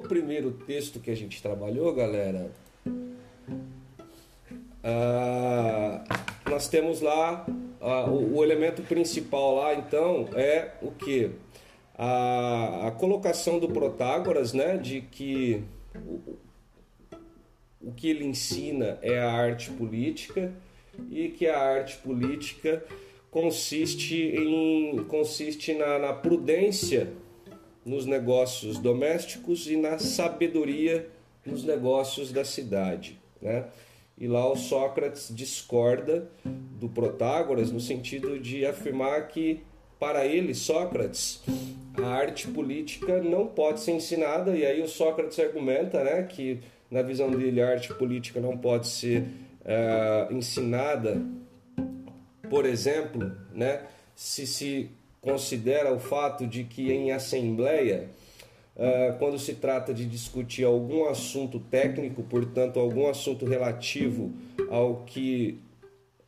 no primeiro texto que a gente trabalhou, galera, ah, nós temos lá ah, o, o, elemento principal lá, então, é o que? A, a, colocação do Protágoras, né, de que o, o que ele ensina é a arte política e que a arte política consiste em consiste na, na prudência nos negócios domésticos e na sabedoria nos negócios da cidade, né? E lá o Sócrates discorda do Protágoras no sentido de afirmar que para ele Sócrates a arte política não pode ser ensinada e aí o Sócrates argumenta, né, que na visão dele a arte política não pode ser uh, ensinada, por exemplo, né, se se considera o fato de que em assembleia, uh, quando se trata de discutir algum assunto técnico, portanto, algum assunto relativo ao que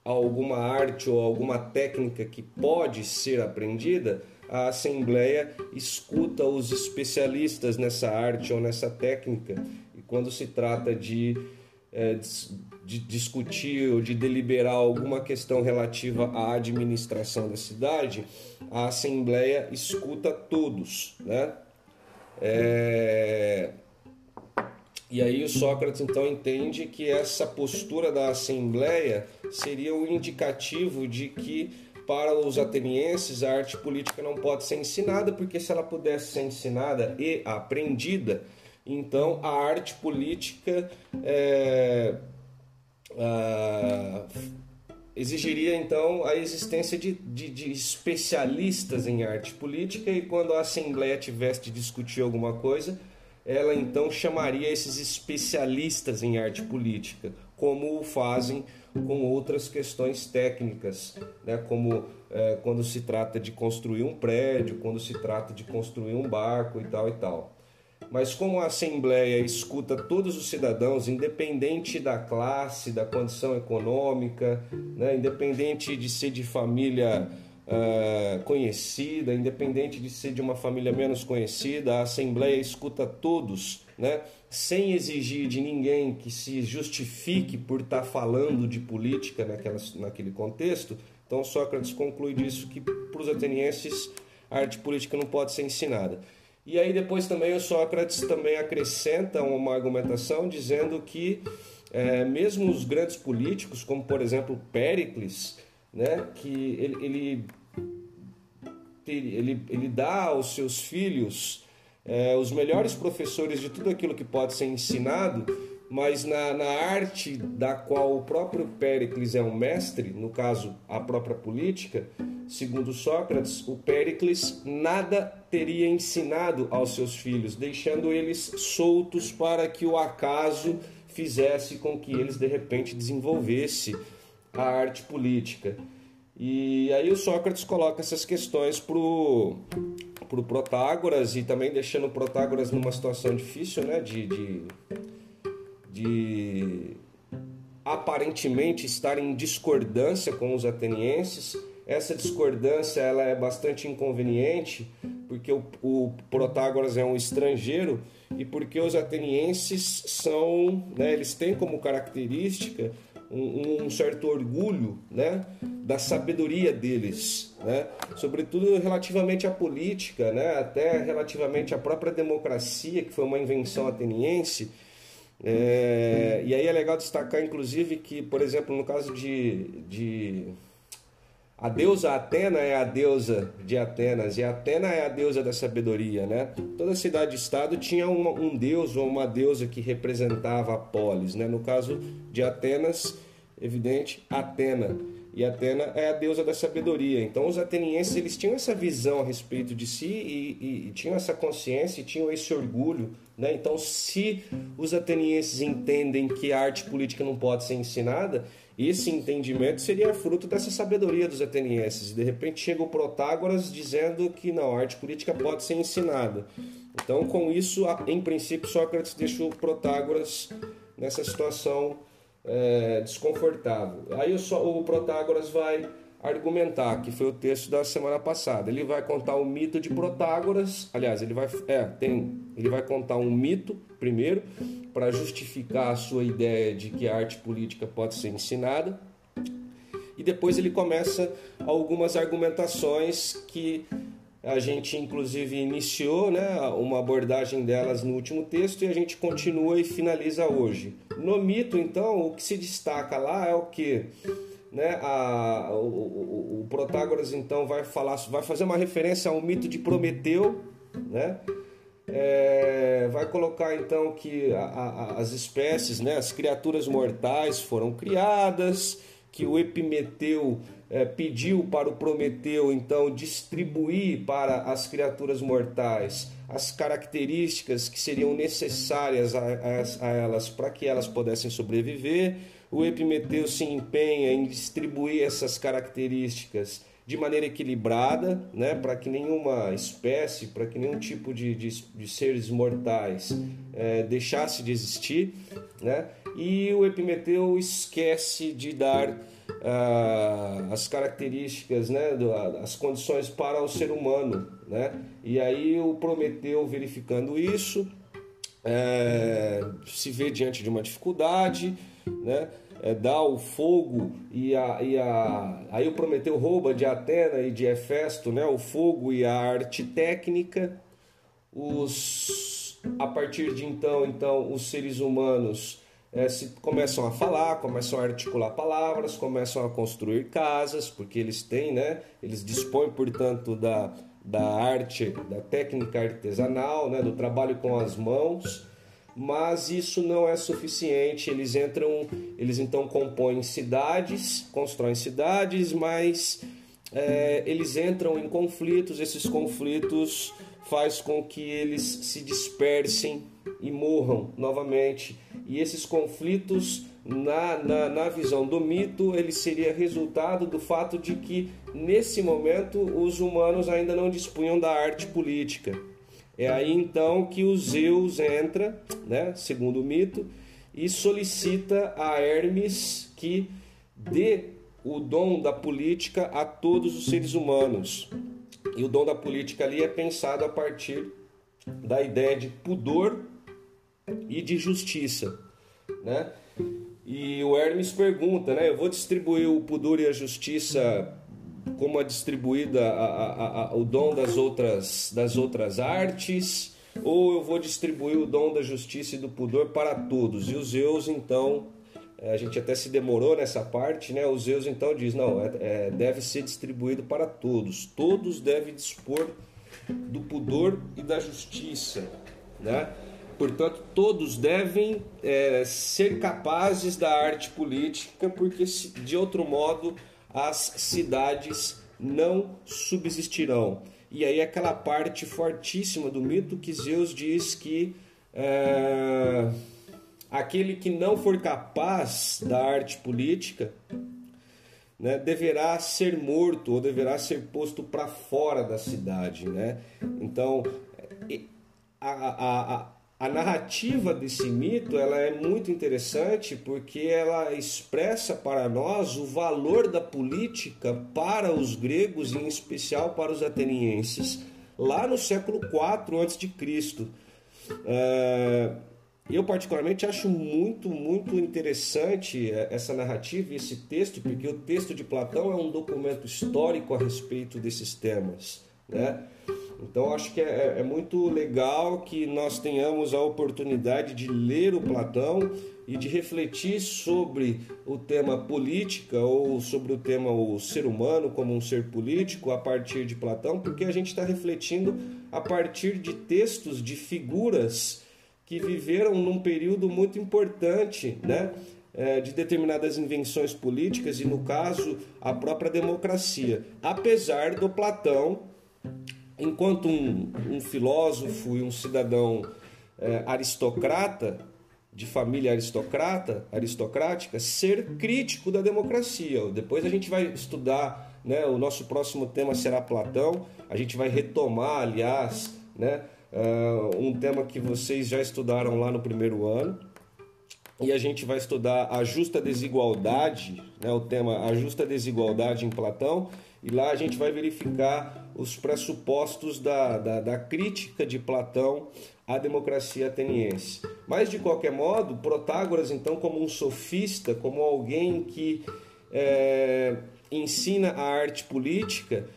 alguma arte ou alguma técnica que pode ser aprendida, a Assembleia escuta os especialistas nessa arte ou nessa técnica. E quando se trata de é, de discutir ou de deliberar alguma questão relativa à administração da cidade, a Assembleia escuta todos, né? É... E aí o Sócrates então entende que essa postura da Assembleia seria o um indicativo de que para os atenienses a arte política não pode ser ensinada, porque se ela pudesse ser ensinada e aprendida, então, a arte política é, a, exigiria então a existência de, de, de, especialistas em arte política e quando a Assembleia tivesse de discutir alguma coisa, ela então chamaria esses especialistas em arte política, como o fazem com outras questões técnicas, né? como é, quando se trata de construir um prédio, quando se trata de construir um barco e tal e tal. Mas como a Assembleia escuta todos os cidadãos, independente da classe, da condição econômica, né, independente de ser de família uh, conhecida, independente de ser de uma família menos conhecida, a Assembleia escuta todos, né, sem exigir de ninguém que se justifique por estar falando de política naquela, naquele contexto. Então Sócrates conclui disso que para os atenienses a arte política não pode ser ensinada. E aí depois também o Sócrates também acrescenta uma argumentação dizendo que é, mesmo os grandes políticos, como por exemplo Péricles, né, que ele, ele, ele, ele dá aos seus filhos é, os melhores professores de tudo aquilo que pode ser ensinado, mas na, na arte da qual o próprio Péricles é um mestre, no caso a própria política, segundo Sócrates, o Péricles nada teria ensinado aos seus filhos, deixando eles soltos para que o acaso fizesse com que eles de repente desenvolvesse a arte política. E aí o Sócrates coloca essas questões pro pro Protágoras e também deixando o Protágoras numa situação difícil, né, de, de de aparentemente estar em discordância com os atenienses. Essa discordância ela é bastante inconveniente porque o, o Protágoras é um estrangeiro e porque os atenienses são, né, eles têm como característica um, um, certo orgulho né, da sabedoria deles, né, sobretudo relativamente à política, né, até relativamente à própria democracia, que foi uma invenção ateniense é, e aí é legal destacar, inclusive, que, por exemplo, no caso de, de. A deusa Atena é a deusa de Atenas e Atena é a deusa da sabedoria, né? Toda cidade-estado tinha uma, um deus ou uma deusa que representava a polis, né? No caso de Atenas, evidente, Atena. E Atena é a deusa da sabedoria. Então os atenienses eles tinham essa visão a respeito de si e, e, e tinham essa consciência e tinham esse orgulho. Né? Então se os atenienses entendem que a arte política não pode ser ensinada, esse entendimento seria fruto dessa sabedoria dos atenienses. De repente chega o Protágoras dizendo que não, a arte política pode ser ensinada. Então com isso, em princípio, Sócrates deixa o Protágoras nessa situação é, desconfortável. Aí o, o Protágoras vai argumentar, que foi o texto da semana passada. Ele vai contar o mito de Protágoras, aliás, ele vai, é, tem, ele vai contar um mito primeiro para justificar a sua ideia de que a arte política pode ser ensinada. E depois ele começa algumas argumentações que a gente inclusive iniciou né, uma abordagem delas no último texto e a gente continua e finaliza hoje. No mito, então, o que se destaca lá é o que né, a, o, o, Protágoras então vai falar, vai fazer uma referência ao mito de Prometeu, né? É, vai colocar então que a, a, as espécies, né, as criaturas mortais foram criadas, que o Epimeteu é, pediu para o Prometeu então distribuir para as criaturas mortais as características que seriam necessárias a, a, a elas para que elas pudessem sobreviver. O Epimeteu se empenha em distribuir essas características de maneira equilibrada, né, para que nenhuma espécie, para que nenhum tipo de, de, de seres mortais é, deixasse de existir, né, e o Epimeteu esquece de dar ah, as características, né, do, as condições para o ser humano, né, e aí o Prometeu verificando isso é, se vê diante de uma dificuldade, né, é, dá o fogo e a, e a aí o Prometeu rouba de Atena e de Hefesto, né, o fogo e a arte técnica. Os a partir de então, então os seres humanos é, se, começam a falar, começam a articular palavras, começam a construir casas, porque eles têm, né, eles dispõem, portanto, da, da arte, da técnica artesanal, né, do trabalho com as mãos mas isso não é suficiente. Eles entram, eles então compõem cidades, constroem cidades, mas é, eles entram em conflitos. Esses conflitos faz com que eles se dispersem e morram novamente. E esses conflitos, na, na, na visão do mito, ele seria resultado do fato de que nesse momento os humanos ainda não dispunham da arte política. É aí então que o Zeus entra, né, segundo o mito, e solicita a Hermes que dê o dom da política a todos os seres humanos. E o dom da política ali é pensado a partir da ideia de pudor e de justiça, né? E o Hermes pergunta, né? Eu vou distribuir o pudor e a justiça como é distribuída a, a, a, o dom das outras, das outras artes, ou eu vou distribuir o dom da justiça e do pudor para todos. E os Zeus, então, é, a gente até se demorou nessa parte, né? Os Zeus, então, diz: não, é, é, deve ser distribuído para todos. Todos devem dispor do pudor e da justiça, né? Portanto, todos devem é, ser capazes da arte política, porque de outro modo as cidades não subsistirão. E aí aquela parte fortíssima do mito que Zeus diz que é, aquele que não for capaz da arte política né, deverá ser morto ou deverá ser posto para fora da cidade. Né? Então, a, a, a a narrativa desse mito ela é muito interessante porque ela expressa para nós o valor da política para os gregos e em especial para os atenienses lá no século IV a.C. É, eu particularmente acho muito, muito interessante essa narrativa e esse texto, porque o texto de Platão é um documento histórico a respeito desses temas. Né? Então acho que é, é, muito legal que nós tenhamos a oportunidade de ler o Platão e de refletir sobre o tema política ou sobre o tema o ser humano como um ser político a partir de Platão, porque a gente está refletindo a partir de textos de figuras que viveram num período muito importante, né? É, de determinadas invenções políticas e, no caso, a própria democracia. Apesar do Platão enquanto um, um filósofo e um cidadão é, aristocrata, de família aristocrata, aristocrática, ser crítico da democracia. Depois a gente vai estudar, né, o nosso próximo tema será Platão, a gente vai retomar, aliás, né, uh, um tema que vocês já estudaram lá no primeiro ano, e a gente vai estudar a justa desigualdade, né, o tema a justa desigualdade em Platão, e lá a gente vai verificar os pressupostos da, da, da crítica de Platão à democracia ateniense. Mas, de qualquer modo, Protágoras, então, como um sofista, como alguém que é, ensina a arte política,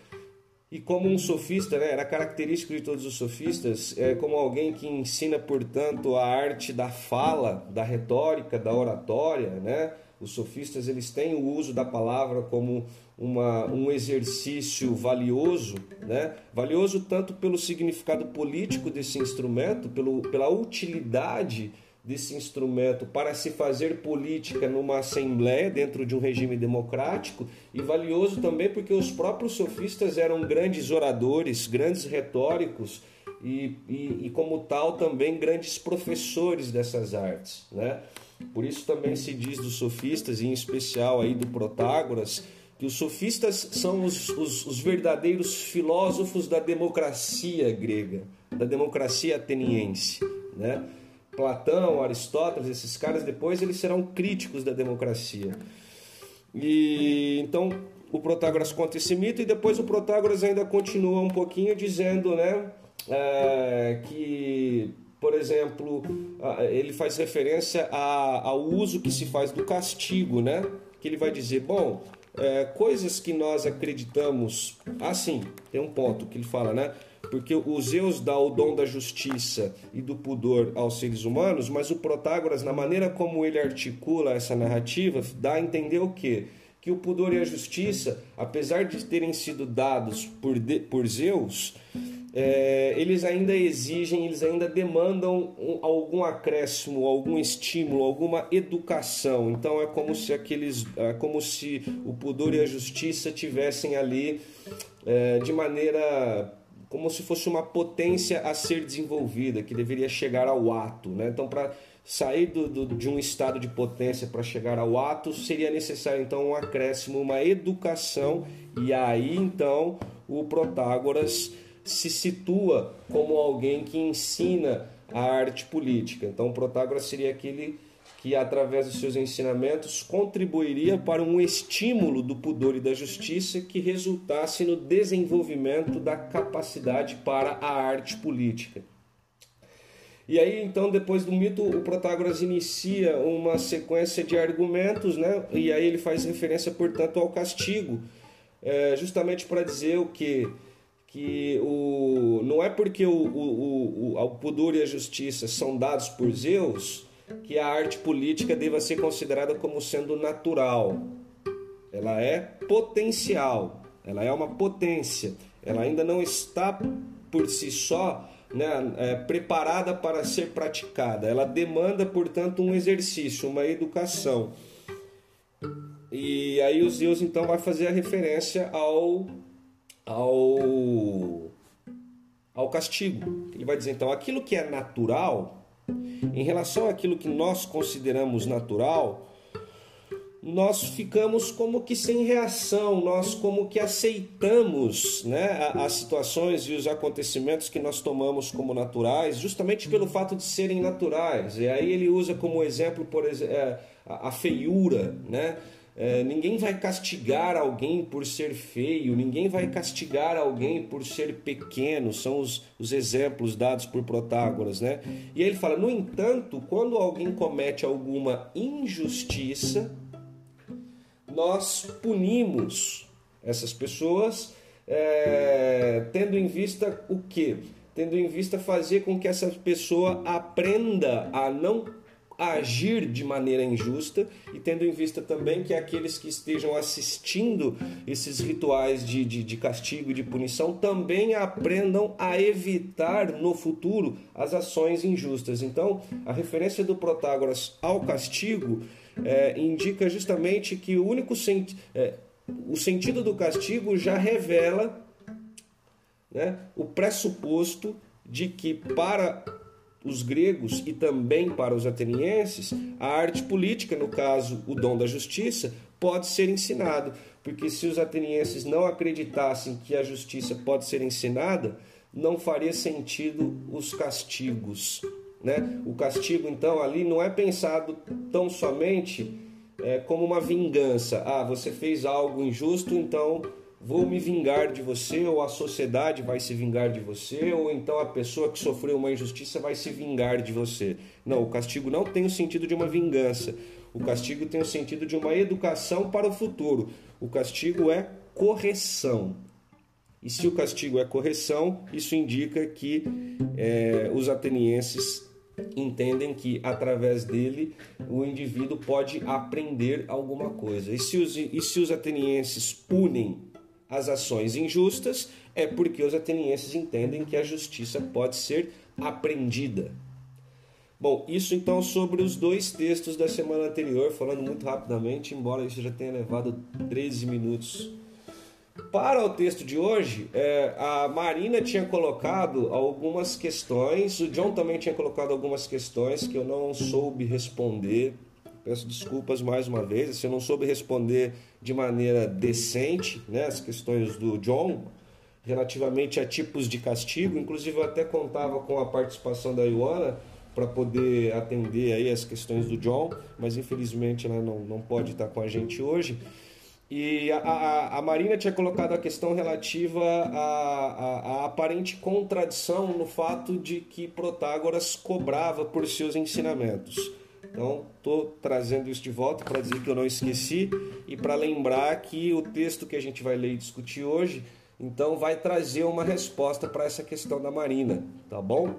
e como um sofista, né, era característico de todos os sofistas, é, como alguém que ensina, portanto, a arte da fala, da retórica, da oratória, né? Os sofistas eles têm o uso da palavra como uma, um exercício valioso, né? valioso tanto pelo significado político desse instrumento, pelo, pela utilidade desse instrumento para se fazer política numa assembleia dentro de um regime democrático e valioso também porque os próprios sofistas eram grandes oradores, grandes retóricos e, e, e como tal também grandes professores dessas artes, né? Por isso também se diz dos sofistas, e em especial aí do Protágoras, que os sofistas são os, os, os verdadeiros filósofos da democracia grega, da democracia ateniense, né? Platão, Aristóteles, esses caras depois eles serão críticos da democracia. E então o Protágoras conta esse mito e depois o Protágoras ainda continua um pouquinho dizendo, né, é, que por exemplo, ele faz referência ao uso que se faz do castigo, né? Que ele vai dizer, bom, é, coisas que nós acreditamos. Assim, tem um ponto que ele fala, né? Porque o Zeus dá o dom da justiça e do pudor aos seres humanos, mas o Protágoras, na maneira como ele articula essa narrativa, dá a entender o quê? Que o pudor e a justiça, apesar de terem sido dados por, de, por Zeus, é, eles ainda exigem, eles ainda demandam um, algum acréscimo, algum estímulo, alguma educação. Então é como se aqueles, é como se o pudor e a justiça tivessem ali é, de maneira como se fosse uma potência a ser desenvolvida, que deveria chegar ao ato. Né? Então, para sair do, do, de um estado de potência para chegar ao ato, seria necessário então um acréscimo, uma educação, e aí então o Protágoras se situa como alguém que ensina a arte política. Então, Protágoras seria aquele que, através dos seus ensinamentos, contribuiria para um estímulo do pudor e da justiça que resultasse no desenvolvimento da capacidade para a arte política. E aí, então, depois do mito, o Protágoras inicia uma sequência de argumentos, né? E aí ele faz referência, portanto, ao castigo, é, justamente para dizer o que que o, não é porque o, o, o, o pudor e a justiça são dados por Zeus que a arte política deva ser considerada como sendo natural. Ela é potencial, ela é uma potência, ela ainda não está por si só né, é, preparada para ser praticada. Ela demanda, portanto, um exercício, uma educação. E aí o Zeus então vai fazer a referência ao ao, ao castigo. Ele vai dizer então aquilo que é natural, em relação àquilo que nós consideramos natural, nós ficamos como que sem reação, nós como que aceitamos né, as situações e os acontecimentos que nós tomamos como naturais, justamente pelo fato de serem naturais. E aí ele usa como exemplo, por exemplo, é, a feiura, né? É, ninguém vai castigar alguém por ser feio, ninguém vai castigar alguém por ser pequeno, são os, os exemplos dados por Protágoras, né? E ele fala: no entanto, quando alguém comete alguma injustiça, nós punimos essas pessoas, é, tendo em vista o quê? Tendo em vista fazer com que essa pessoa aprenda a não agir de maneira injusta e tendo em vista também que aqueles que estejam assistindo esses rituais de, de, de castigo e de punição também aprendam a evitar no futuro as ações injustas. Então, a referência do Protágoras ao castigo é, indica justamente que o único sentido. É, o sentido do castigo já revela né, o pressuposto de que para os gregos e também para os atenienses, a arte política, no caso o dom da justiça, pode ser ensinado, porque se os atenienses não acreditassem que a justiça pode ser ensinada, não faria sentido os castigos. Né? O castigo, então, ali não é pensado tão somente é, como uma vingança. Ah, você fez algo injusto, então vou me vingar de você, ou a sociedade vai se vingar de você, ou então a pessoa que sofreu uma injustiça vai se vingar de você. Não, o castigo não tem o sentido de uma vingança. O castigo tem o sentido de uma educação para o futuro. O castigo é correção. E se o castigo é correção, isso indica que é, os atenienses entendem que através dele o indivíduo pode aprender alguma coisa. E se os, e se os atenienses punem as ações injustas, é porque os atenienses entendem que a justiça pode ser aprendida. Bom, isso então sobre os dois textos da semana anterior, falando muito rapidamente, embora isso já tenha levado 13 minutos para o texto de hoje, é, a Marina tinha colocado algumas questões, o John também tinha colocado algumas questões que eu não soube responder. Peço desculpas mais uma vez, se eu não soube responder de maneira decente né, as questões do John relativamente a tipos de castigo. Inclusive, eu até contava com a participação da Ioana para poder atender aí as questões do John, mas infelizmente ela não, não pode estar com a gente hoje. E a, a, a, Marina tinha colocado a questão relativa à, aparente contradição no fato de que Protágoras cobrava por seus ensinamentos. Então, estou trazendo isso de volta para dizer que eu não esqueci e para lembrar que o texto que a gente vai ler e discutir hoje, então, vai trazer uma resposta para essa questão da Marina, tá bom?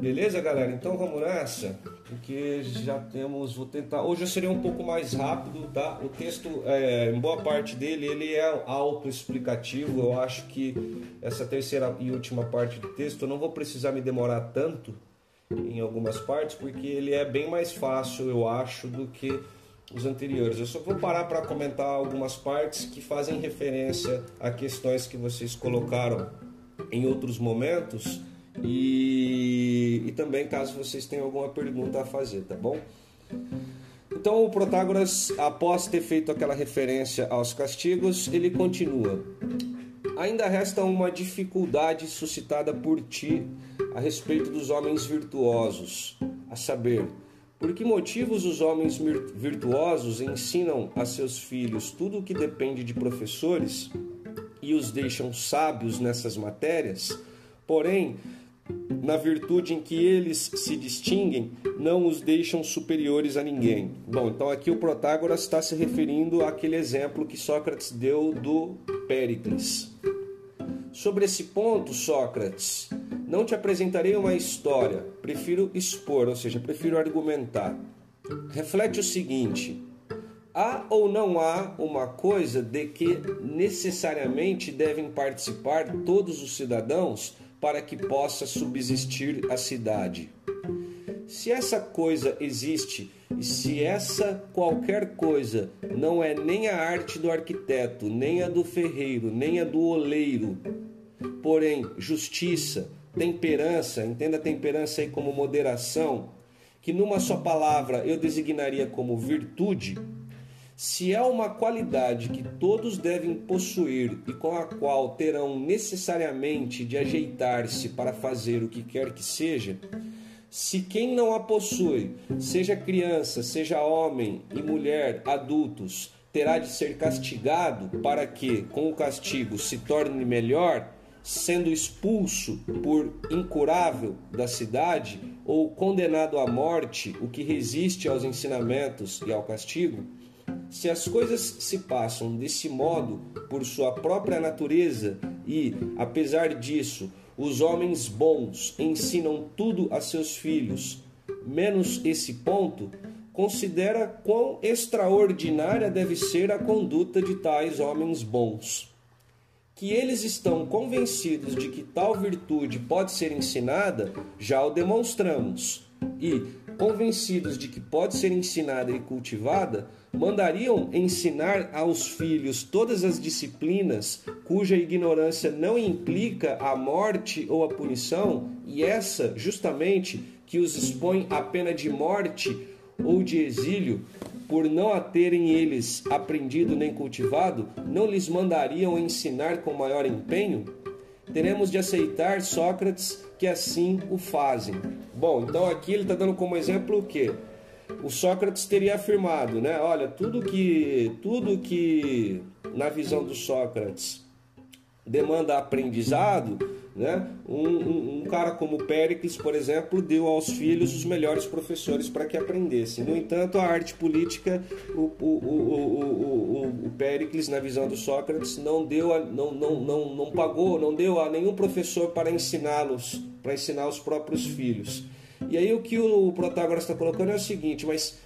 Beleza, galera? Então vamos nessa, porque já temos, vou tentar. Hoje seria um pouco mais rápido, tá? O texto, é, em boa parte dele, ele é autoexplicativo. Eu acho que essa terceira e última parte do texto, eu não vou precisar me demorar tanto em algumas partes, porque ele é bem mais fácil, eu acho, do que os anteriores. Eu só vou parar para comentar algumas partes que fazem referência a questões que vocês colocaram em outros momentos e, e também caso vocês tenham alguma pergunta a fazer, tá bom? Então o Protágoras, após ter feito aquela referência aos castigos, ele continua. Ainda resta uma dificuldade suscitada por ti a respeito dos homens virtuosos, a saber, por que motivos os homens virtuosos ensinam a seus filhos tudo o que depende de professores e os deixam sábios nessas matérias? Porém, na virtude em que eles se distinguem, não os deixam superiores a ninguém. Bom, então aqui o Protágoras está se referindo àquele exemplo que Sócrates deu do Péricles. Sobre esse ponto, Sócrates, não te apresentarei uma história, prefiro expor, ou seja, prefiro argumentar. Reflete o seguinte: há ou não há uma coisa de que necessariamente devem participar todos os cidadãos? Para que possa subsistir a cidade. Se essa coisa existe e se essa qualquer coisa não é nem a arte do arquiteto, nem a do ferreiro, nem a do oleiro, porém justiça, temperança, entenda temperança aí como moderação, que numa só palavra eu designaria como virtude, se é uma qualidade que todos devem possuir e com a qual terão necessariamente de ajeitar-se para fazer o que quer que seja, se quem não a possui, seja criança, seja homem e mulher, adultos, terá de ser castigado para que, com o castigo, se torne melhor, sendo expulso por incurável da cidade ou condenado à morte, o que resiste aos ensinamentos e ao castigo, se as coisas se passam desse modo por sua própria natureza e, apesar disso, os homens bons ensinam tudo a seus filhos, menos esse ponto, considera quão extraordinária deve ser a conduta de tais homens bons. Que eles estão convencidos de que tal virtude pode ser ensinada, já o demonstramos. E, convencidos de que pode ser ensinada e cultivada, mandariam ensinar aos filhos todas as disciplinas cuja ignorância não implica a morte ou a punição, e essa justamente que os expõe à pena de morte ou de exílio, por não a terem eles aprendido nem cultivado, não lhes mandariam ensinar com maior empenho? Teremos de aceitar Sócrates que assim o fazem. Bom, então aqui ele está dando como exemplo o quê? O Sócrates teria afirmado, né? Olha, tudo que, tudo que na visão do Sócrates demanda aprendizado, né? Um, um, um, cara como Péricles, por exemplo, deu aos filhos os melhores professores para que aprendessem. No entanto, a arte política, o, o, o, o, Péricles, na visão do Sócrates, não deu, a, não, não, não, não pagou, não deu a nenhum professor para ensiná-los, para ensinar os próprios filhos. E aí o que o Protágoras está colocando é o seguinte, mas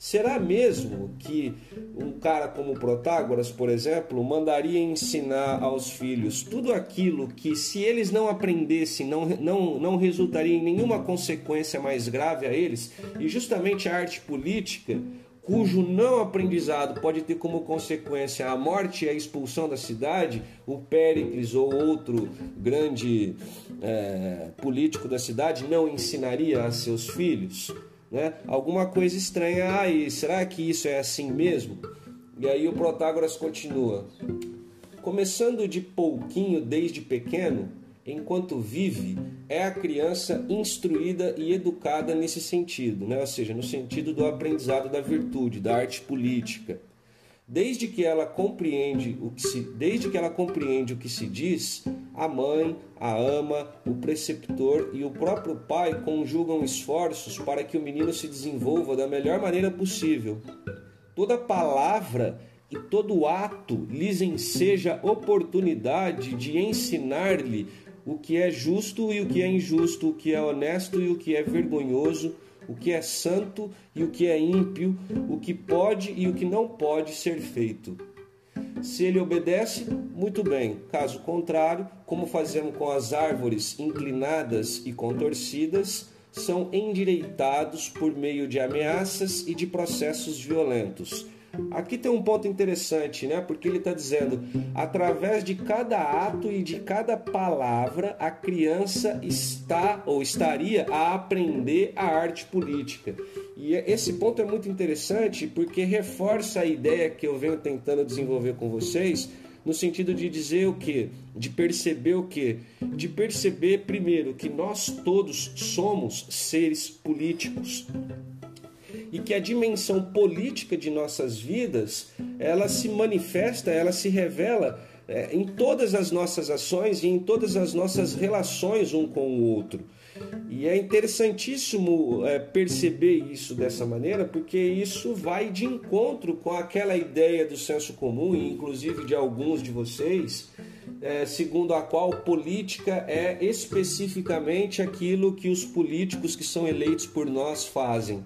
Será mesmo que um cara como Protágoras, por exemplo, mandaria ensinar aos filhos tudo aquilo que, se eles não aprendessem, não, não, não resultaria em nenhuma consequência mais grave a eles? E justamente a arte política, cujo não aprendizado pode ter como consequência a morte e a expulsão da cidade, o Péricles ou outro grande é, político da cidade não ensinaria a seus filhos? Né? Alguma coisa estranha aí. Será que isso é assim mesmo? E aí o Protágoras continua. Começando de pouquinho desde pequeno, enquanto vive, é a criança instruída e educada nesse sentido, né? ou seja, no sentido do aprendizado da virtude, da arte política. Desde que ela compreende o que se, desde que ela compreende o que se diz, a mãe, a ama, o preceptor e o próprio pai conjugam esforços para que o menino se desenvolva da melhor maneira possível. Toda palavra e todo ato lhes enseja oportunidade de ensinar-lhe o que é justo e o que é injusto, o que é honesto e o que é vergonhoso o que é santo e o que é ímpio, o que pode e o que não pode ser feito. Se ele obedece, muito bem. Caso contrário, como fazemos com as árvores inclinadas e contorcidas, são endireitados por meio de ameaças e de processos violentos Aqui tem um ponto interessante, né? Porque ele está dizendo: através de cada ato e de cada palavra, a criança está ou estaria a aprender a arte política. E esse ponto é muito interessante porque reforça a ideia que eu venho tentando desenvolver com vocês no sentido de dizer o que? De perceber o que? De perceber, primeiro, que nós todos somos seres políticos e que a dimensão política de nossas vidas ela se manifesta, ela se revela é, em todas as nossas ações e em todas as nossas relações um com o outro. E é interessantíssimo é, perceber isso dessa maneira, porque isso vai de encontro com aquela ideia do senso comum, e inclusive de alguns de vocês, é, segundo a qual política é especificamente aquilo que os políticos que são eleitos por nós fazem.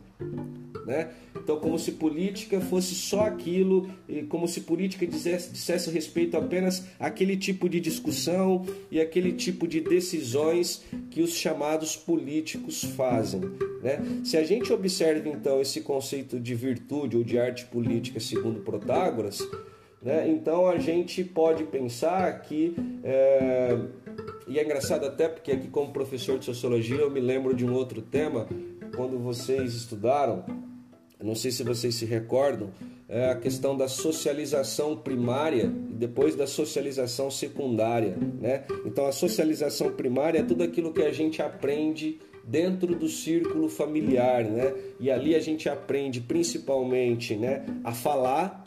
Né? Então, como se política fosse só aquilo, e como se política dissesse, dissesse respeito apenas àquele tipo de discussão e aquele tipo de decisões que os chamados políticos fazem. Né? Se a gente observa então esse conceito de virtude ou de arte política segundo Protágoras, né? então a gente pode pensar que. É... E é engraçado até porque aqui como professor de sociologia eu me lembro de um outro tema quando vocês estudaram não sei se vocês se recordam, é a questão da socialização primária e depois da socialização secundária. Né? Então, a socialização primária é tudo aquilo que a gente aprende dentro do círculo familiar, né? E ali a gente aprende principalmente, né, a falar,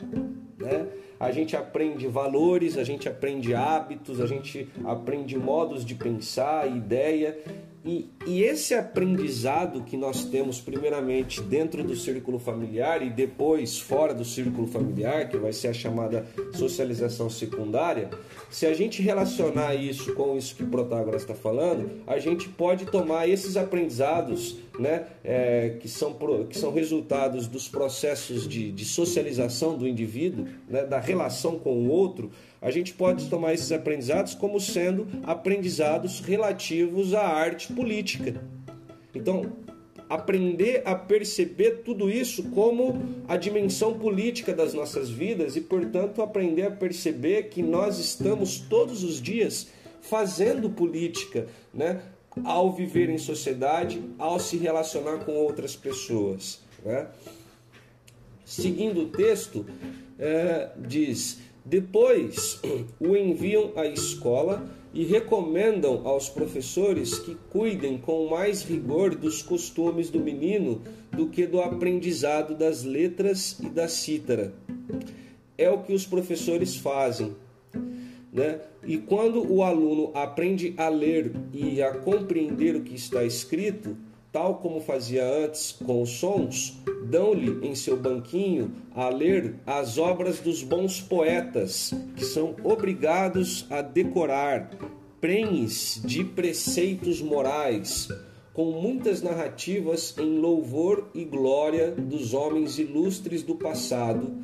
né? A gente aprende valores, a gente aprende hábitos, a gente aprende modos de pensar, ideia e, e, esse aprendizado que nós temos, primeiramente dentro do círculo familiar e depois fora do círculo familiar, que vai ser a chamada socialização secundária, se a gente relacionar isso com isso que o Protágoras está falando, a gente pode tomar esses aprendizados, né, é, que, são, que são resultados dos processos de, de socialização do indivíduo, né, da relação com o outro, a gente pode tomar esses aprendizados como sendo aprendizados relativos à arte política. Então, aprender a perceber tudo isso como a dimensão política das nossas vidas e, portanto, aprender a perceber que nós estamos todos os dias fazendo política, né? Ao viver em sociedade, ao se relacionar com outras pessoas. Né? Seguindo o texto, é, diz: depois o enviam à escola e recomendam aos professores que cuidem com mais rigor dos costumes do menino do que do aprendizado das letras e da cítara. É o que os professores fazem. Né? E quando o aluno aprende a ler e a compreender o que está escrito, tal como fazia antes com os sons, dão-lhe em seu banquinho a ler as obras dos bons poetas, que são obrigados a decorar prenhes de preceitos morais, com muitas narrativas em louvor e glória dos homens ilustres do passado,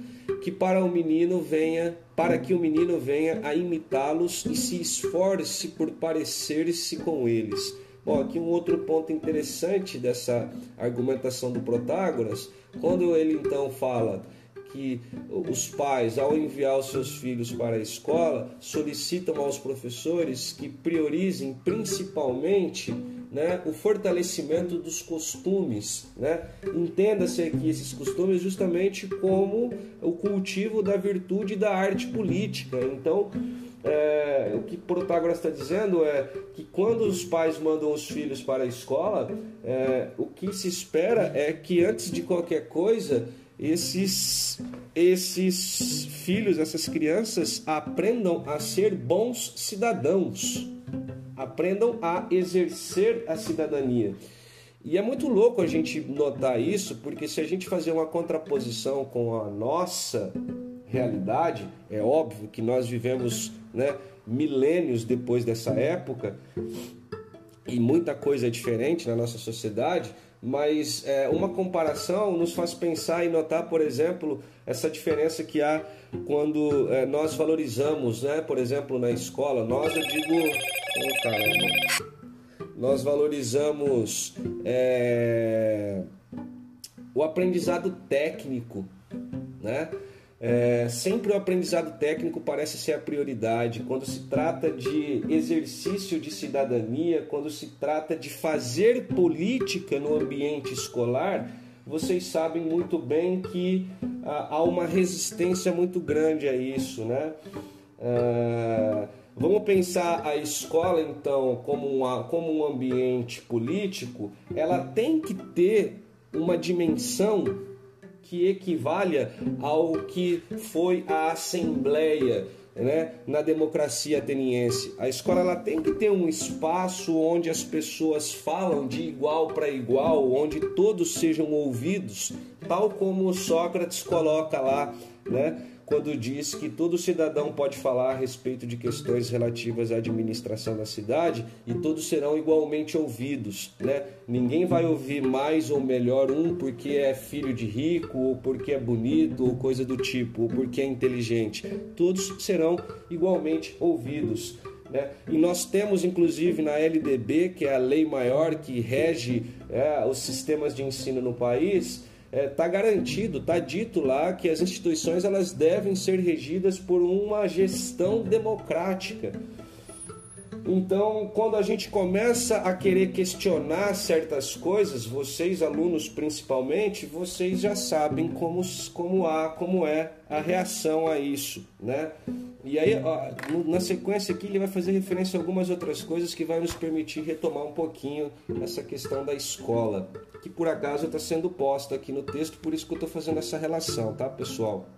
que para o menino venha, para que o menino venha a imitá-los e se esforce por parecer-se com eles Bom, aqui um outro ponto interessante dessa argumentação do Protágoras, quando ele então fala que os pais, ao enviar os seus filhos para a escola, solicitam aos professores que priorizem principalmente né, o fortalecimento dos costumes. Né? Entenda-se aqui esses costumes justamente como o cultivo da virtude da arte política. Então, é, o que Protágoras está dizendo é que quando os pais mandam os filhos para a escola, é, o que se espera é que antes de qualquer coisa, esses, esses filhos, essas crianças aprendam a ser bons cidadãos, aprendam a exercer a cidadania. E é muito louco a gente notar isso, porque se a gente fazer uma contraposição com a nossa realidade, é óbvio que nós vivemos né, milênios depois dessa época e muita coisa é diferente na nossa sociedade, mas é, uma comparação nos faz pensar e notar, por exemplo, essa diferença que há quando é, nós valorizamos, né, por exemplo, na escola, nós eu digo, oh, caramba, nós valorizamos é, o aprendizado técnico, né? É, sempre o aprendizado técnico parece ser a prioridade quando se trata de exercício de cidadania, quando se trata de fazer política no ambiente escolar. Vocês sabem muito bem que ah, há uma resistência muito grande a isso, né? Ah, vamos pensar a escola então como, uma, como um ambiente político, ela tem que ter uma dimensão que equivalha ao que foi a Assembleia né, na democracia ateniense. A escola ela tem que ter um espaço onde as pessoas falam de igual para igual, onde todos sejam ouvidos, tal como Sócrates coloca lá, né? Quando diz que todo cidadão pode falar a respeito de questões relativas à administração da cidade e todos serão igualmente ouvidos, né? Ninguém vai ouvir mais ou melhor um porque é filho de rico ou porque é bonito ou coisa do tipo, ou porque é inteligente. Todos serão igualmente ouvidos. Né? E nós temos, inclusive, na LDB, que é a lei maior que rege é, os sistemas de ensino no país, está é, tá garantido, está dito lá que as instituições elas devem ser regidas por uma gestão democrática. Então, quando a gente começa a querer questionar certas coisas, vocês alunos principalmente, vocês já sabem como, como há, como é a reação a isso, né? E aí, ó, na sequência aqui, ele vai fazer referência a algumas outras coisas que vai nos permitir retomar um pouquinho essa questão da escola, que por acaso está sendo posta aqui no texto, por isso que eu estou fazendo essa relação, tá, pessoal?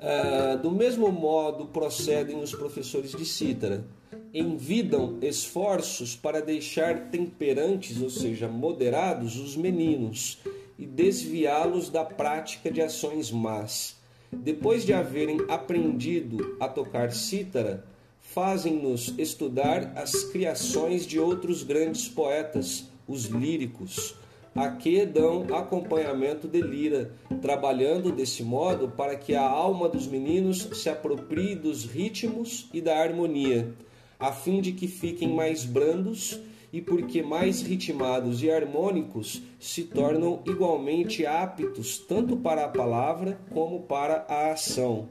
Ah, do mesmo modo procedem os professores de cítara. Envidam esforços para deixar temperantes, ou seja, moderados, os meninos e desviá-los da prática de ações más. Depois de haverem aprendido a tocar cítara, fazem-nos estudar as criações de outros grandes poetas, os líricos a que dão acompanhamento de lira, trabalhando desse modo para que a alma dos meninos se aproprie dos ritmos e da harmonia, a fim de que fiquem mais brandos e porque mais ritmados e harmônicos se tornam igualmente aptos tanto para a palavra como para a ação.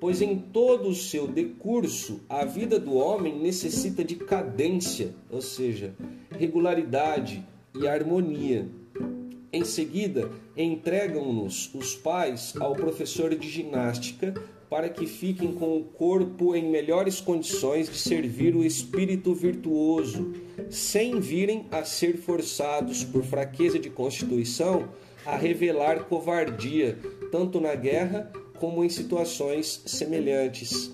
Pois em todo o seu decurso, a vida do homem necessita de cadência, ou seja, regularidade e harmonia. Em seguida, entregam-nos os pais ao professor de ginástica para que fiquem com o corpo em melhores condições de servir o espírito virtuoso, sem virem a ser forçados por fraqueza de constituição a revelar covardia, tanto na guerra como em situações semelhantes.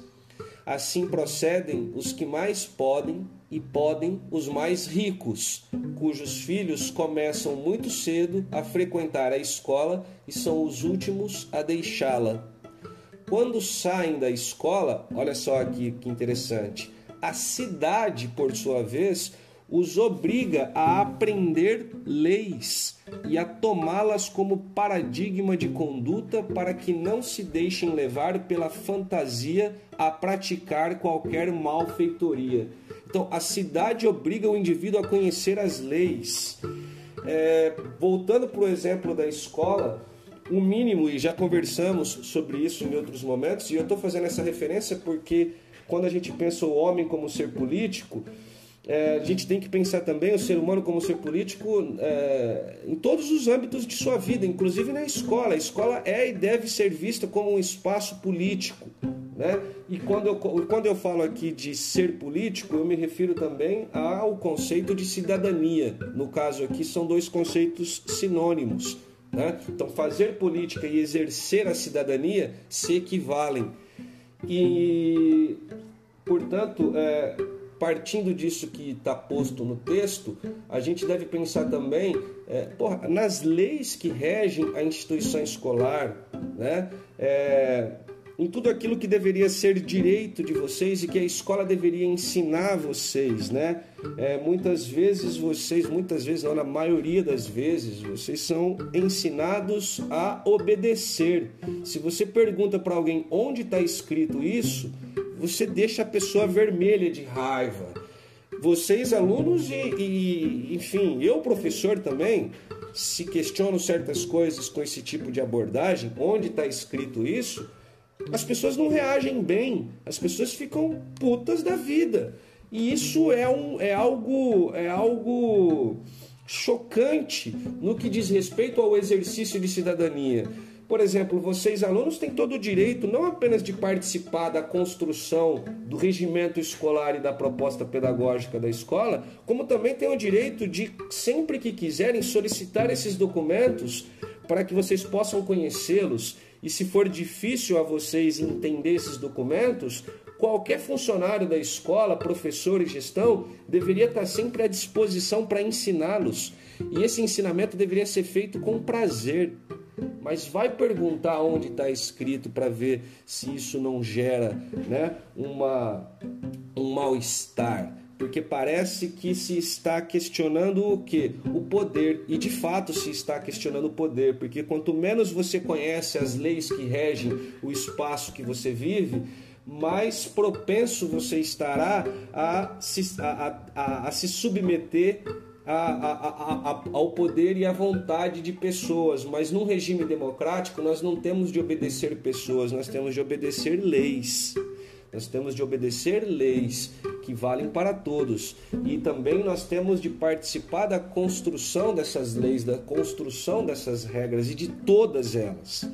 Assim procedem os que mais podem e podem os mais ricos, cujos filhos começam muito cedo a frequentar a escola e são os últimos a deixá-la. Quando saem da escola, olha só aqui que interessante, a cidade, por sua vez, os obriga a aprender leis e a tomá-las como paradigma de conduta para que não se deixem levar pela fantasia a praticar qualquer malfeitoria. Então, a cidade obriga o indivíduo a conhecer as leis. É, voltando para o exemplo da escola, o mínimo, e já conversamos sobre isso em outros momentos, e eu estou fazendo essa referência porque quando a gente pensa o homem como ser político, é, a gente tem que pensar também o ser humano como ser político é, em todos os âmbitos de sua vida, inclusive na escola. A escola é e deve ser vista como um espaço político. Né? E quando eu, quando eu falo aqui de ser político, eu me refiro também ao conceito de cidadania. No caso aqui, são dois conceitos sinônimos. Né? Então, fazer política e exercer a cidadania se equivalem. E, portanto, é, partindo disso que está posto no texto, a gente deve pensar também é, porra, nas leis que regem a instituição escolar, né? É, em tudo aquilo que deveria ser direito de vocês e que a escola deveria ensinar vocês, né? É, muitas vezes vocês, muitas vezes não, na maioria das vezes, vocês são ensinados a obedecer. Se você pergunta para alguém onde está escrito isso, você deixa a pessoa vermelha de raiva. Vocês, alunos e, e enfim, eu, professor também, se questiono certas coisas com esse tipo de abordagem, onde está escrito isso, as pessoas não reagem bem, as pessoas ficam putas da vida. E isso é, um, é algo é algo chocante no que diz respeito ao exercício de cidadania. Por exemplo, vocês alunos têm todo o direito não apenas de participar da construção do regimento escolar e da proposta pedagógica da escola, como também têm o direito de, sempre que quiserem, solicitar esses documentos para que vocês possam conhecê-los e se for difícil a vocês entender esses documentos, qualquer funcionário da escola, professor e gestão, deveria estar sempre à disposição para ensiná-los. E esse ensinamento deveria ser feito com prazer. Mas vai perguntar onde está escrito para ver se isso não gera né, uma, um mal-estar porque parece que se está questionando o que? O poder. E de fato se está questionando o poder, porque quanto menos você conhece as leis que regem o espaço que você vive, mais propenso você estará a se, a, a, a se submeter a, ao poder e à vontade de pessoas, mas num regime democrático nós não temos de obedecer pessoas, nós temos de obedecer leis. Nós temos de obedecer leis que valem para todos e também nós temos de participar da construção dessas leis, da construção dessas regras e de todas elas,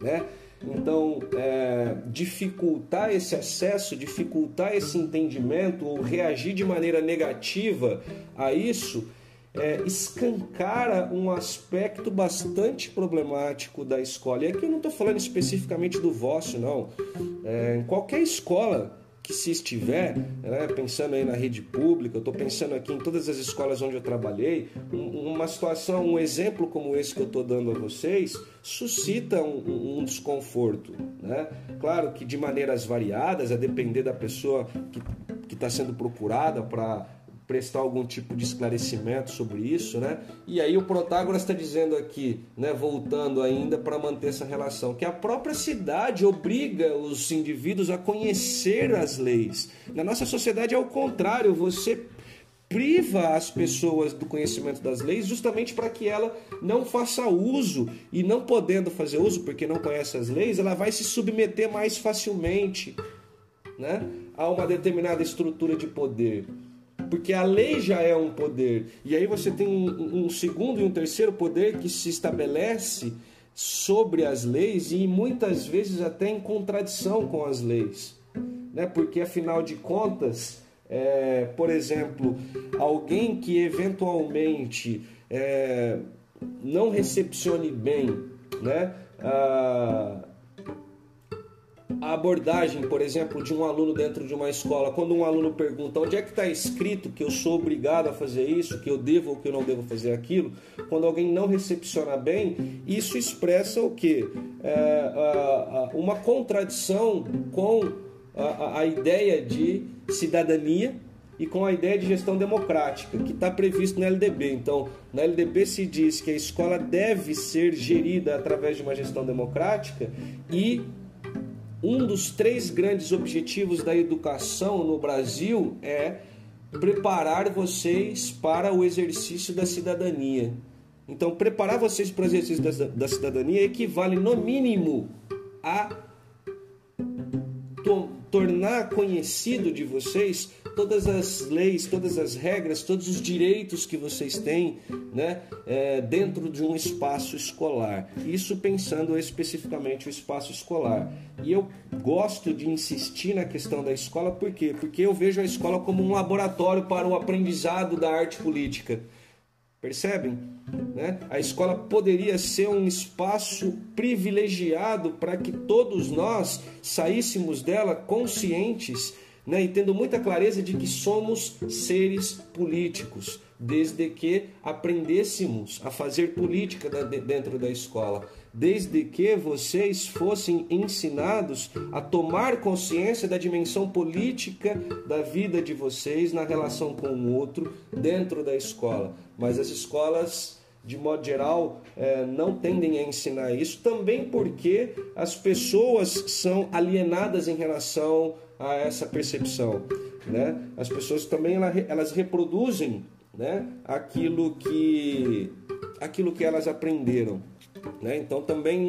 né? Então, é, dificultar esse acesso, dificultar esse entendimento ou reagir de maneira negativa a isso é, escancara um aspecto bastante problemático da escola. E aqui eu não estou falando especificamente do vosso, não. É, em qualquer escola que se estiver, né, pensando aí na rede pública, eu estou pensando aqui em todas as escolas onde eu trabalhei, uma situação, um exemplo como esse que eu estou dando a vocês, suscita um, um desconforto. Né? Claro que de maneiras variadas, a depender da pessoa que está sendo procurada para prestar algum tipo de esclarecimento sobre isso, né? E aí o Protágoras está dizendo aqui, né, voltando ainda para manter essa relação, que a própria cidade obriga os indivíduos a conhecer as leis. Na nossa sociedade é o contrário, você priva as pessoas do conhecimento das leis justamente para que ela não faça uso e não podendo fazer uso porque não conhece as leis, ela vai se submeter mais facilmente, né, a uma determinada estrutura de poder. Porque a lei já é um poder. E aí você tem um, um segundo e um terceiro poder que se estabelece sobre as leis e muitas vezes até em contradição com as leis. Né? Porque afinal de contas, é, por exemplo, alguém que eventualmente é, não recepcione bem né, a, a, abordagem, por exemplo, de um aluno dentro de uma escola, quando um aluno pergunta onde é que está escrito que eu sou obrigado a fazer isso, que eu devo ou que eu não devo fazer aquilo, quando alguém não recepciona bem, isso expressa o que? É, uma contradição com a, a ideia de cidadania e com a ideia de gestão democrática, que está previsto na LDB. Então, na LDB se diz que a escola deve ser gerida através de uma gestão democrática e um dos três grandes objetivos da educação no Brasil é preparar vocês para o exercício da cidadania. Então, preparar vocês para o exercício da, da cidadania equivale, no mínimo, a tornar conhecido de vocês todas as leis, todas as regras, todos os direitos que vocês têm né, é, dentro de um espaço escolar. Isso pensando especificamente o espaço escolar. E eu gosto de insistir na questão da escola, por quê? Porque eu vejo a escola como um laboratório para o aprendizado da arte política. Percebem? Né? A escola poderia ser um espaço privilegiado para que todos nós saíssemos dela conscientes né? e tendo muita clareza de que somos seres políticos, desde que aprendêssemos a fazer política dentro da escola desde que vocês fossem ensinados a tomar consciência da dimensão política da vida de vocês na relação com o outro dentro da escola. Mas as escolas, de modo geral, é, não tendem a ensinar isso, também porque as pessoas são alienadas em relação a essa percepção. Né? As pessoas também elas reproduzem né, aquilo que aquilo que elas aprenderam. Né? Então também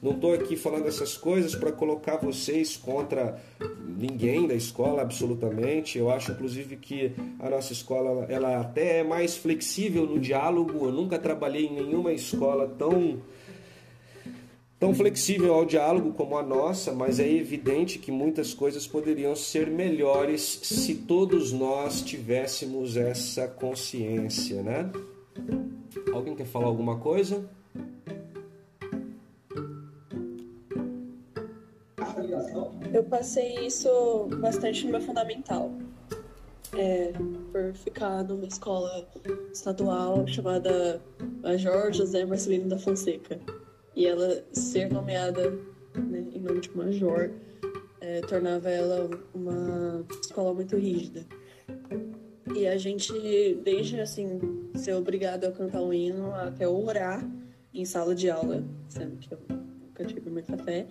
não estou aqui falando essas coisas para colocar vocês contra ninguém da escola, absolutamente. Eu acho, inclusive, que a nossa escola ela até é mais flexível no diálogo. Eu nunca trabalhei em nenhuma escola tão tão flexível ao diálogo como a nossa, mas é evidente que muitas coisas poderiam ser melhores se todos nós tivéssemos essa consciência, né? Alguém quer falar alguma coisa? Eu passei isso bastante no meu fundamental. É, por ficar numa escola estadual chamada Major José Marcelino da Fonseca. E ela ser nomeada né, em nome de Major é, tornava ela uma escola muito rígida. E a gente, desde assim, ser obrigado a cantar um hino até orar em sala de aula, sendo que eu nunca tive muita fé,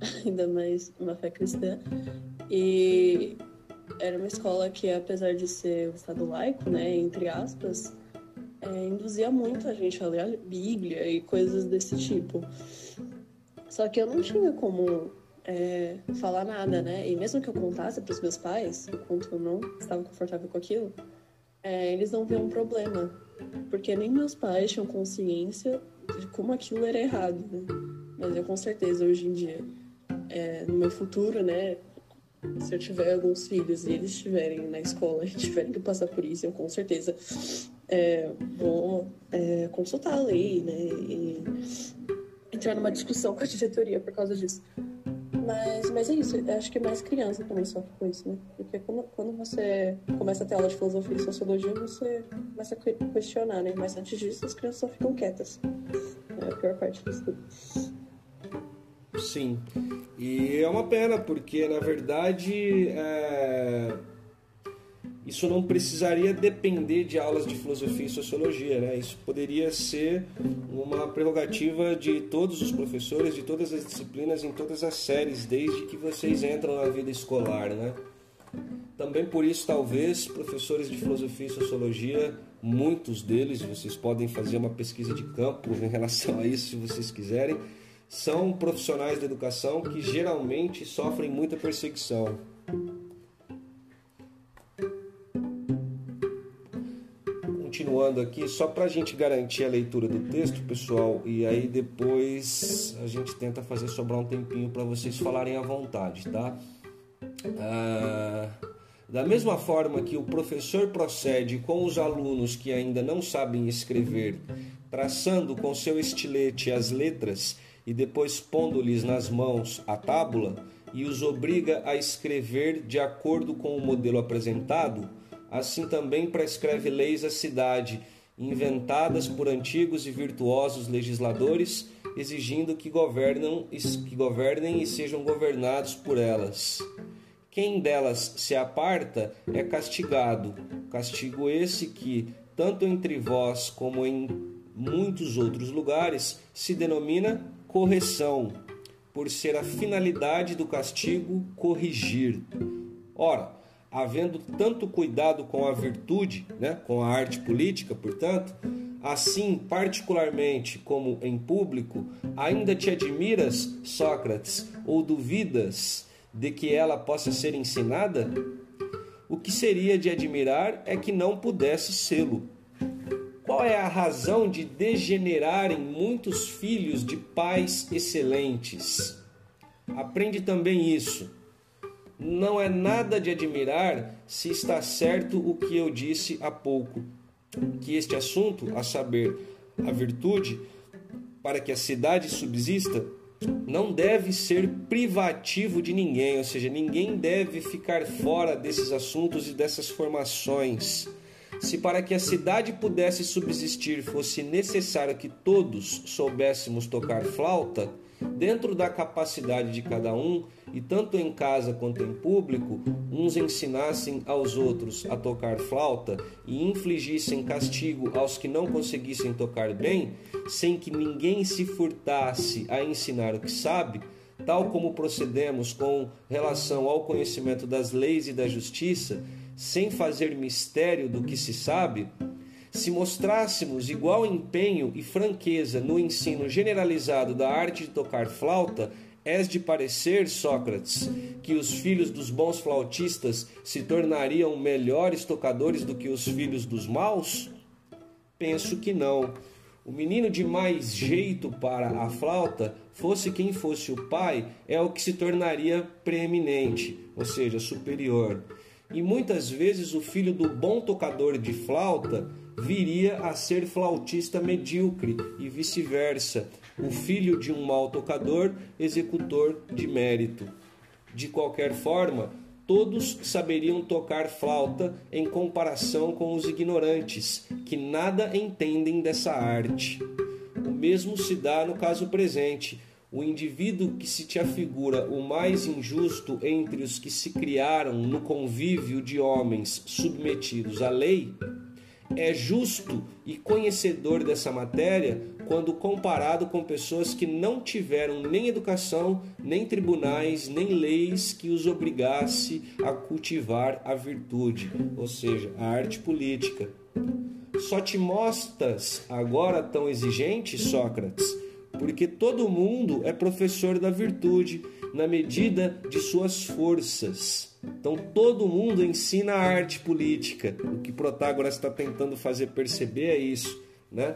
ainda mais uma fé cristã. E era uma escola que, apesar de ser um estado laico, né, entre aspas, é, induzia muito a gente a ler a Bíblia e coisas desse tipo. Só que eu não tinha como é, falar nada, né? E mesmo que eu contasse para os meus pais, enquanto eu não estava confortável com aquilo, é, eles não viam um problema. Porque nem meus pais tinham consciência de como aquilo era errado, né? Mas eu com certeza hoje em dia é, no meu futuro, né? Se eu tiver alguns filhos e eles estiverem na escola e tiverem que passar por isso, eu com certeza é, vou é, consultar a lei, né? E entrar numa discussão com a diretoria por causa disso. Mas, mas é isso, acho que mais criança também sofre com isso, né? Porque quando, quando você começa a ter aula de filosofia e sociologia, você começa a questionar, né? Mas antes disso, as crianças só ficam quietas. É a pior parte disso tudo. Sim. E é uma pena, porque na verdade é... isso não precisaria depender de aulas de filosofia e sociologia, né? Isso poderia ser uma prerrogativa de todos os professores, de todas as disciplinas, em todas as séries, desde que vocês entram na vida escolar, né? Também por isso, talvez, professores de filosofia e sociologia, muitos deles, vocês podem fazer uma pesquisa de campo em relação a isso se vocês quiserem, são profissionais da educação que geralmente sofrem muita perseguição. Continuando aqui, só para a gente garantir a leitura do texto, pessoal, e aí depois a gente tenta fazer sobrar um tempinho para vocês falarem à vontade, tá? Ah, da mesma forma que o professor procede com os alunos que ainda não sabem escrever, traçando com seu estilete as letras e depois pondo-lhes nas mãos a tábula, e os obriga a escrever de acordo com o modelo apresentado, assim também prescreve leis à cidade, inventadas por antigos e virtuosos legisladores, exigindo que, governam, que governem e sejam governados por elas. Quem delas se aparta é castigado, castigo esse que, tanto entre vós como em muitos outros lugares, se denomina correção, por ser a finalidade do castigo corrigir. Ora, havendo tanto cuidado com a virtude, né, com a arte política, portanto, assim, particularmente como em público, ainda te admiras, Sócrates, ou duvidas de que ela possa ser ensinada, o que seria de admirar é que não pudesse sê-lo. Qual é a razão de degenerarem muitos filhos de pais excelentes? Aprende também isso. Não é nada de admirar se está certo o que eu disse há pouco, que este assunto, a saber, a virtude, para que a cidade subsista, não deve ser privativo de ninguém, ou seja, ninguém deve ficar fora desses assuntos e dessas formações. Se para que a cidade pudesse subsistir fosse necessário que todos soubéssemos tocar flauta, dentro da capacidade de cada um, e tanto em casa quanto em público, uns ensinassem aos outros a tocar flauta e infligissem castigo aos que não conseguissem tocar bem, sem que ninguém se furtasse a ensinar o que sabe, tal como procedemos com relação ao conhecimento das leis e da justiça, sem fazer mistério do que se sabe, se mostrássemos igual empenho e franqueza no ensino generalizado da arte de tocar flauta, és de parecer, Sócrates, que os filhos dos bons flautistas se tornariam melhores tocadores do que os filhos dos maus? Penso que não. O menino de mais jeito para a flauta, fosse quem fosse o pai, é o que se tornaria preeminente, ou seja, superior. E muitas vezes o filho do bom tocador de flauta viria a ser flautista medíocre e vice-versa, o filho de um mau tocador, executor de mérito. De qualquer forma, todos saberiam tocar flauta em comparação com os ignorantes, que nada entendem dessa arte. O mesmo se dá no caso presente. O indivíduo que se te afigura o mais injusto entre os que se criaram no convívio de homens submetidos à lei é justo e conhecedor dessa matéria quando comparado com pessoas que não tiveram nem educação, nem tribunais, nem leis que os obrigasse a cultivar a virtude, ou seja, a arte política. Só te mostras agora tão exigente, Sócrates, porque todo mundo é professor da virtude na medida de suas forças. Então todo mundo ensina a arte política. O que Protágoras está tentando fazer perceber é isso, né?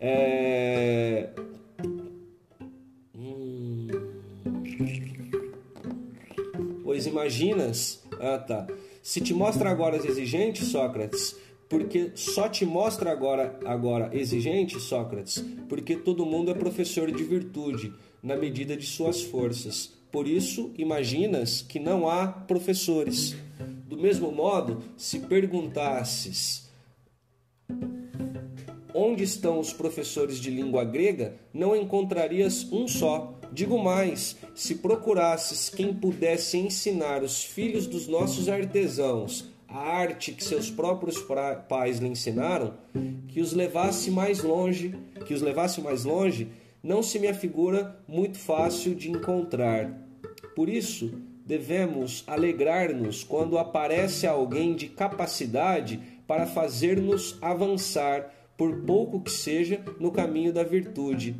É... Hum... Pois imaginas, ah tá. Se te mostra agora exigente, Sócrates, porque só te mostra agora agora exigente, Sócrates, porque todo mundo é professor de virtude na medida de suas forças. Por isso, imaginas que não há professores. Do mesmo modo, se perguntasses onde estão os professores de língua grega, não encontrarias um só. Digo mais, se procurasses quem pudesse ensinar os filhos dos nossos artesãos a arte que seus próprios pais lhe ensinaram, que os levasse mais longe, que os levasse mais longe, não se me afigura muito fácil de encontrar. Por isso, devemos alegrar-nos quando aparece alguém de capacidade para fazer-nos avançar, por pouco que seja, no caminho da virtude.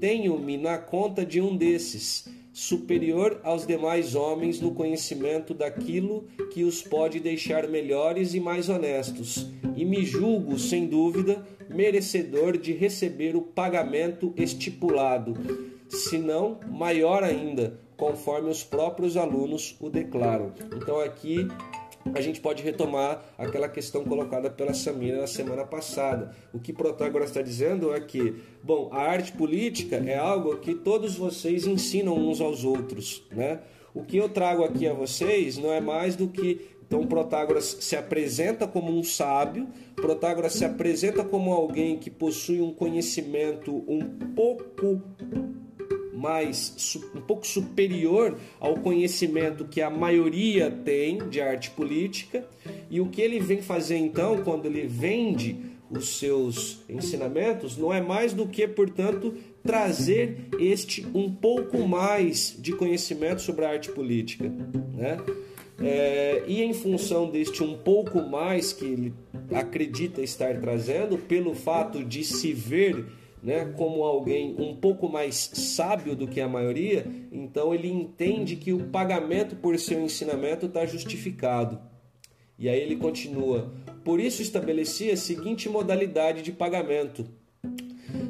Tenho-me na conta de um desses, superior aos demais homens no conhecimento daquilo que os pode deixar melhores e mais honestos, e me julgo, sem dúvida, merecedor de receber o pagamento estipulado, se não maior ainda, conforme os próprios alunos o declaram. Então aqui a gente pode retomar aquela questão colocada pela Samira na semana passada. O que Protágoras está dizendo é que, bom, a arte política é algo que todos vocês ensinam uns aos outros, né? O que eu trago aqui a vocês não é mais do que então Protágoras se apresenta como um sábio, Protágoras se apresenta como alguém que possui um conhecimento um pouco mais um pouco superior ao conhecimento que a maioria tem de arte política. E o que ele vem fazer então, quando ele vende os seus ensinamentos, não é mais do que, portanto, trazer este um pouco mais de conhecimento sobre a arte política, né? É, e em função deste um pouco mais que ele acredita estar trazendo, pelo fato de se ver né, como alguém um pouco mais sábio do que a maioria, então ele entende que o pagamento por seu ensinamento está justificado. E aí ele continua: por isso estabeleci a seguinte modalidade de pagamento.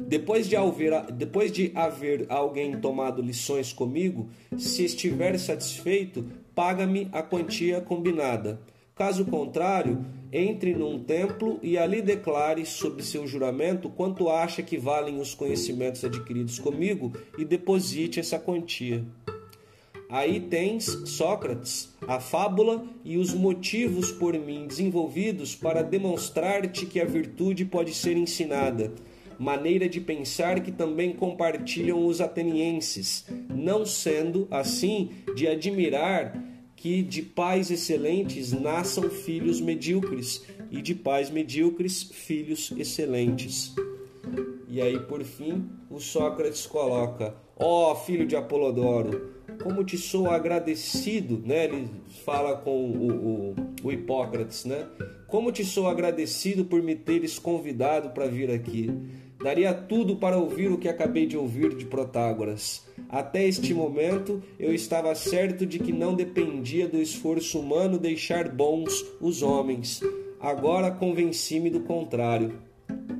Depois de, haver, depois de haver alguém tomado lições comigo, se estiver satisfeito, paga-me a quantia combinada. Caso contrário, entre num templo e ali declare sob seu juramento quanto acha que valem os conhecimentos adquiridos comigo e deposite essa quantia. Aí tens, Sócrates, a fábula e os motivos por mim desenvolvidos para demonstrar-te que a virtude pode ser ensinada, maneira de pensar que também compartilham os atenienses, não sendo, assim, de admirar que de pais excelentes nasçam filhos medíocres e de pais medíocres filhos excelentes. E aí, por fim, o Sócrates coloca: Ó oh, filho de Apolodoro, como te sou agradecido, né? Ele fala com o, o, o Hipócrates, né? Como te sou agradecido por me teres convidado para vir aqui. Daria tudo para ouvir o que acabei de ouvir de Protágoras. Até este momento eu estava certo de que não dependia do esforço humano deixar bons os homens. Agora convenci-me do contrário.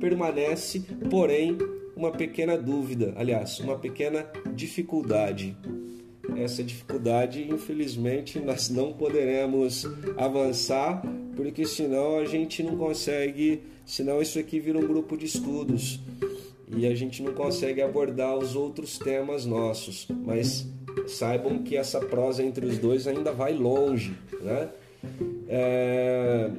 Permanece, porém, uma pequena dúvida, aliás, uma pequena dificuldade. Essa dificuldade, infelizmente, nós não poderemos avançar, porque senão a gente não consegue senão isso aqui vira um grupo de estudos e a gente não consegue abordar os outros temas nossos. Mas saibam que essa prosa entre os dois ainda vai longe, né? É...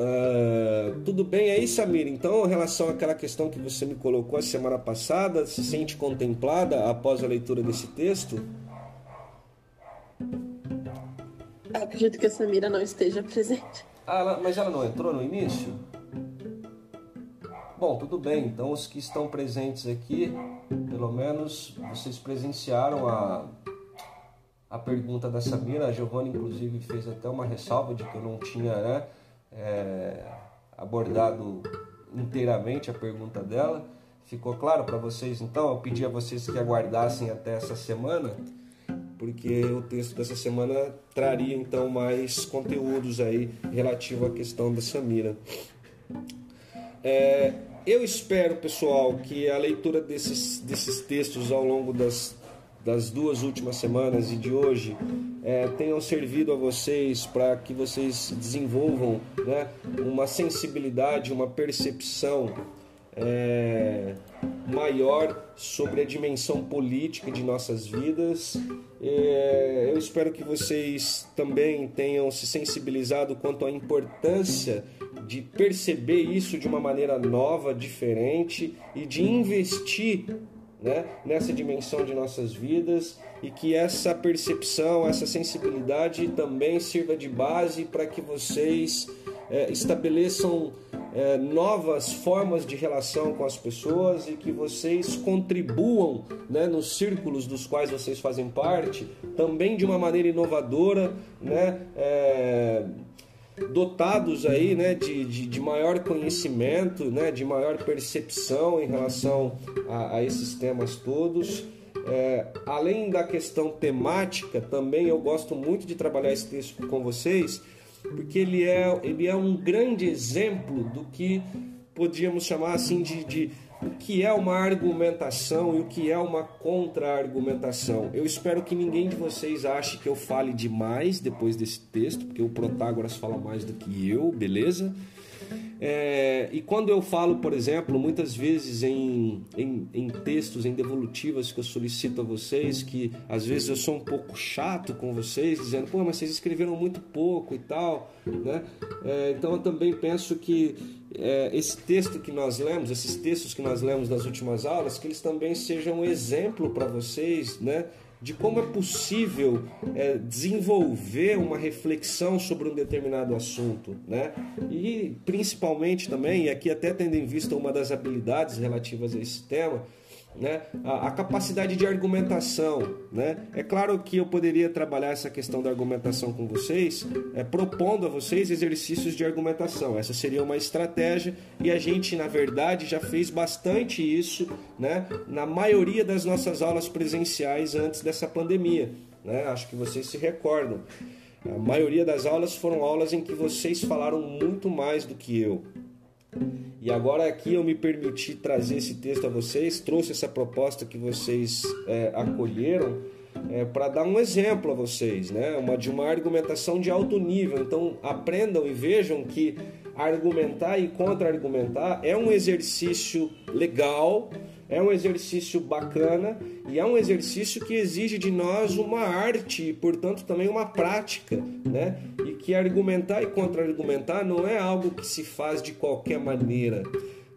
Uh, tudo bem aí, Samir? Então, em relação àquela questão que você me colocou a semana passada, se sente contemplada após a leitura desse texto? Eu acredito que a Samira não esteja presente. Ah, ela, mas ela não entrou no início? Bom, tudo bem. Então, os que estão presentes aqui, pelo menos vocês presenciaram a, a pergunta da Samira. A Giovanna, inclusive, fez até uma ressalva de que eu não tinha né, é, abordado inteiramente a pergunta dela. Ficou claro para vocês? Então, eu pedi a vocês que aguardassem até essa semana porque o texto dessa semana traria então mais conteúdos aí relativo à questão da Samira. É, eu espero, pessoal, que a leitura desses, desses textos ao longo das, das duas últimas semanas e de hoje é, tenham servido a vocês para que vocês desenvolvam né, uma sensibilidade, uma percepção é, maior sobre a dimensão política de nossas vidas. É, eu espero que vocês também tenham se sensibilizado quanto à importância de perceber isso de uma maneira nova, diferente e de investir né, nessa dimensão de nossas vidas e que essa percepção, essa sensibilidade também sirva de base para que vocês é, estabeleçam é, novas formas de relação com as pessoas e que vocês contribuam né, nos círculos dos quais vocês fazem parte também de uma maneira inovadora, né, é, dotados aí né, de, de, de, maior conhecimento, né, de maior percepção em relação a, a esses temas todos. É, além da questão temática, também eu gosto muito de trabalhar esse texto com vocês, porque ele é, ele é um grande exemplo do que podíamos chamar assim de, de o que é uma argumentação e o que é uma contra-argumentação. Eu espero que ninguém de vocês ache que eu fale demais depois desse texto, porque o Protágoras fala mais do que eu, beleza? É, e quando eu falo, por exemplo, muitas vezes em, em, em, textos, em devolutivas que eu solicito a vocês, que às vezes eu sou um pouco chato com vocês, dizendo, pô, mas vocês escreveram muito pouco e tal, né? É, então eu também penso que é, esse texto que nós lemos, esses textos que nós lemos nas últimas aulas, que eles também sejam um exemplo para vocês, né? De como é possível é, desenvolver uma reflexão sobre um determinado assunto, né? E principalmente também, e aqui até tendo em vista uma das habilidades relativas a esse tema, né? A, a, capacidade de argumentação. Né? É claro que eu poderia trabalhar essa questão da argumentação com vocês, é, propondo a vocês exercícios de argumentação. Essa seria uma estratégia e a gente, na verdade, já fez bastante isso né? na maioria das nossas aulas presenciais antes dessa pandemia. Né? Acho que vocês se recordam. A maioria das aulas foram aulas em que vocês falaram muito mais do que eu. E agora aqui eu me permiti trazer esse texto a vocês, trouxe essa proposta que vocês é, acolheram é, para dar um exemplo a vocês, né? uma, de uma argumentação de alto nível. Então aprendam e vejam que argumentar e contra-argumentar é um exercício legal, é um exercício bacana e é um exercício que exige de nós uma arte e, portanto, também uma prática, né? E que argumentar e contra-argumentar não é algo que se faz de qualquer maneira.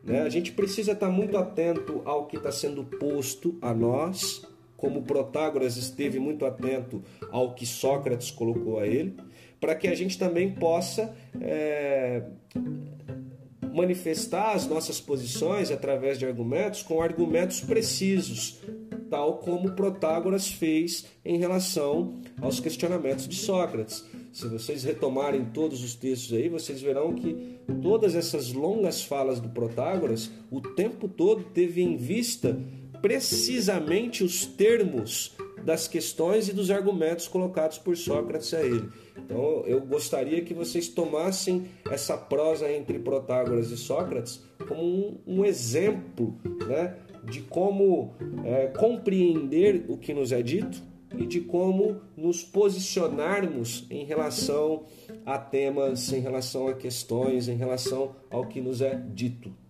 Né? A gente precisa estar muito atento ao que está sendo posto a nós, como Protágoras esteve muito atento ao que Sócrates colocou a ele, para que a gente também possa é, manifestar as nossas posições através de argumentos com argumentos precisos, tal como Protágoras fez em relação aos questionamentos de Sócrates. Se vocês retomarem todos os textos aí, vocês verão que todas essas longas falas do Protágoras, o tempo todo teve em vista precisamente os termos das questões e dos argumentos colocados por Sócrates a ele. Então eu gostaria que vocês tomassem essa prosa entre Protágoras e Sócrates como um, um exemplo né, de como é, compreender o que nos é dito e de como nos posicionarmos em relação a temas, em relação a questões, em relação ao que nos é dito.